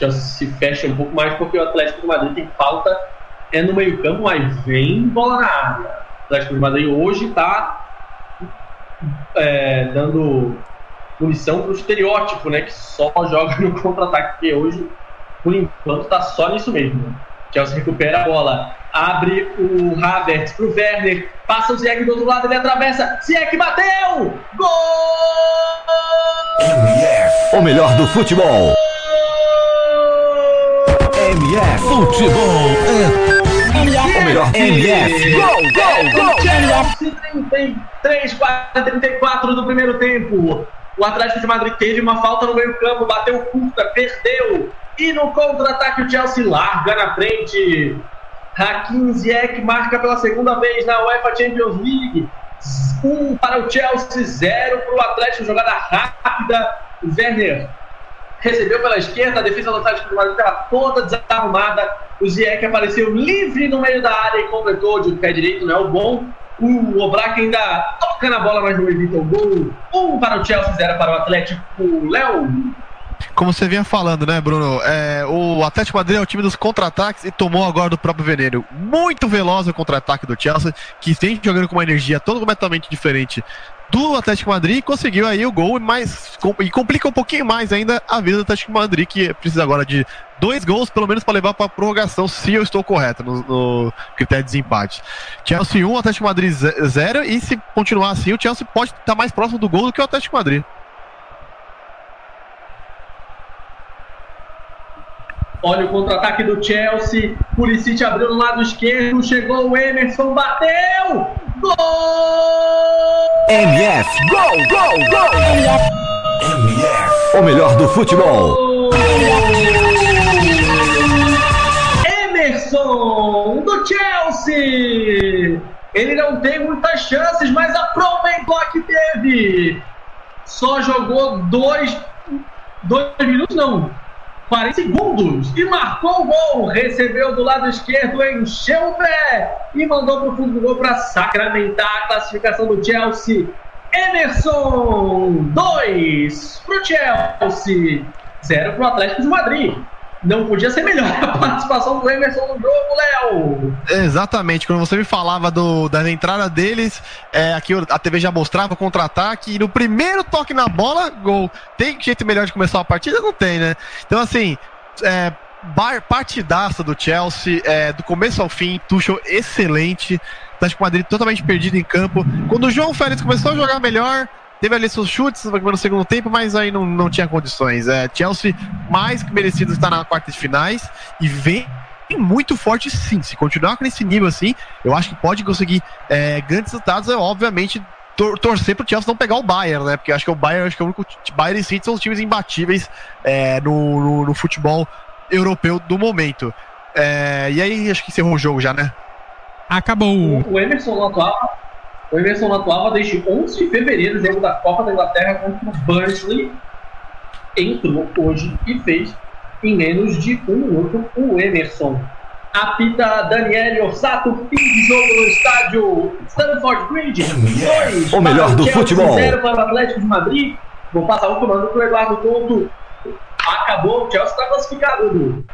Chelsea se fecha um pouco mais porque o Atlético de Madrid tem falta é no meio campo, mas vem bola na área. O Atlético de Madrid hoje está é, dando munição para o estereótipo, né? Que só joga no contra-ataque, porque hoje, por enquanto, está só nisso mesmo. Né? Chelsea recupera a bola, abre o Havertz o Werner, passa o Ziyech do outro lado, ele atravessa, Ziyech bateu! Gol! MF, o melhor do futebol. MF Futebol é o melhor MF. Gol, gol, gol! Chelsea 33, 34 do primeiro tempo. O Atlético de Madrid teve uma falta no meio-campo, bateu curta, perdeu. E no contra-ataque o Chelsea larga na frente. Hakim Ziyech marca pela segunda vez na UEFA Champions League. Um para o Chelsea, zero para o Atlético. Jogada rápida. Werner recebeu pela esquerda, a defesa do Atlético de Madrid estava toda desarrumada. O Ziyech apareceu livre no meio da área e completou de pé direito, não é o bom. O Oblak ainda toca na bola, mas não evita o gol. Um para o Chelsea, zero para o Atlético. Léo. Como você vinha falando, né, Bruno? É, o Atlético Madrid é o time dos contra-ataques e tomou agora do próprio veneno. Muito veloz o contra-ataque do Chelsea, que vem jogando com uma energia totalmente diferente do Atlético Madrid e conseguiu aí o gol mais, e complica um pouquinho mais ainda a vida do Atlético Madrid, que precisa agora de dois gols, pelo menos, para levar para a prorrogação, se eu estou correto no, no, critério de desempate. Chelsea 1, Atlético Madrid 0, e se continuar assim, o Chelsea pode estar mais próximo do gol do que o Atlético Madrid. Olha o contra-ataque do Chelsea. Pulisic abriu no lado esquerdo. Chegou o Emerson, bateu! Gol! MF, gol, gol, gol! MF, o melhor do futebol. Emerson, do Chelsea! Ele não tem muitas chances, mas aproveitou a que teve. Só jogou dois, dois minutos, não, 40 segundos e marcou o gol. Recebeu do lado esquerdo, encheu o pé e mandou para o fundo do gol para sacramentar a classificação do Chelsea. Emerson, 2 para o Chelsea, 0 para o Atlético de Madrid não podia ser melhor a participação do Emerson no jogo, Léo. Exatamente, quando você me falava do, da entrada deles, é, aqui a TV já mostrava o contra-ataque, e no primeiro toque na bola, gol. Tem jeito melhor de começar a partida? Não tem, né? Então, assim, é, bar, partidaça do Chelsea, é, do começo ao fim, Tuchel excelente, Atlético Madrid totalmente perdido em campo. Quando o João Félix começou a jogar melhor, Teve ali seus chutes no segundo tempo, mas aí não, não tinha condições. É, Chelsea mais que merecido estar na quarta de finais e vem muito forte sim. Se continuar com esse nível assim, eu acho que pode conseguir é, grandes resultados. É obviamente tor torcer para o Chelsea não pegar o Bayern, né? Porque acho que o Bayern, acho que é o único Bayern e City são os times imbatíveis é, no, no, no, futebol europeu do momento. É, e aí acho que encerrou o jogo já, né? Acabou. O, o Emerson atuava o Emerson atuava desde 11 de fevereiro, jogo da Copa da Inglaterra contra o Burnley. Entrou hoje e fez em menos de um minuto o Emerson. Apita Daniele Orsato, fim de jogo no estádio Stanford Bridge. Dois o melhor do Chelsea, futebol. Zero para o Atlético de Madrid. Vou passar o comando para o Eduardo Tonto. Acabou, o Chelsea está classificado.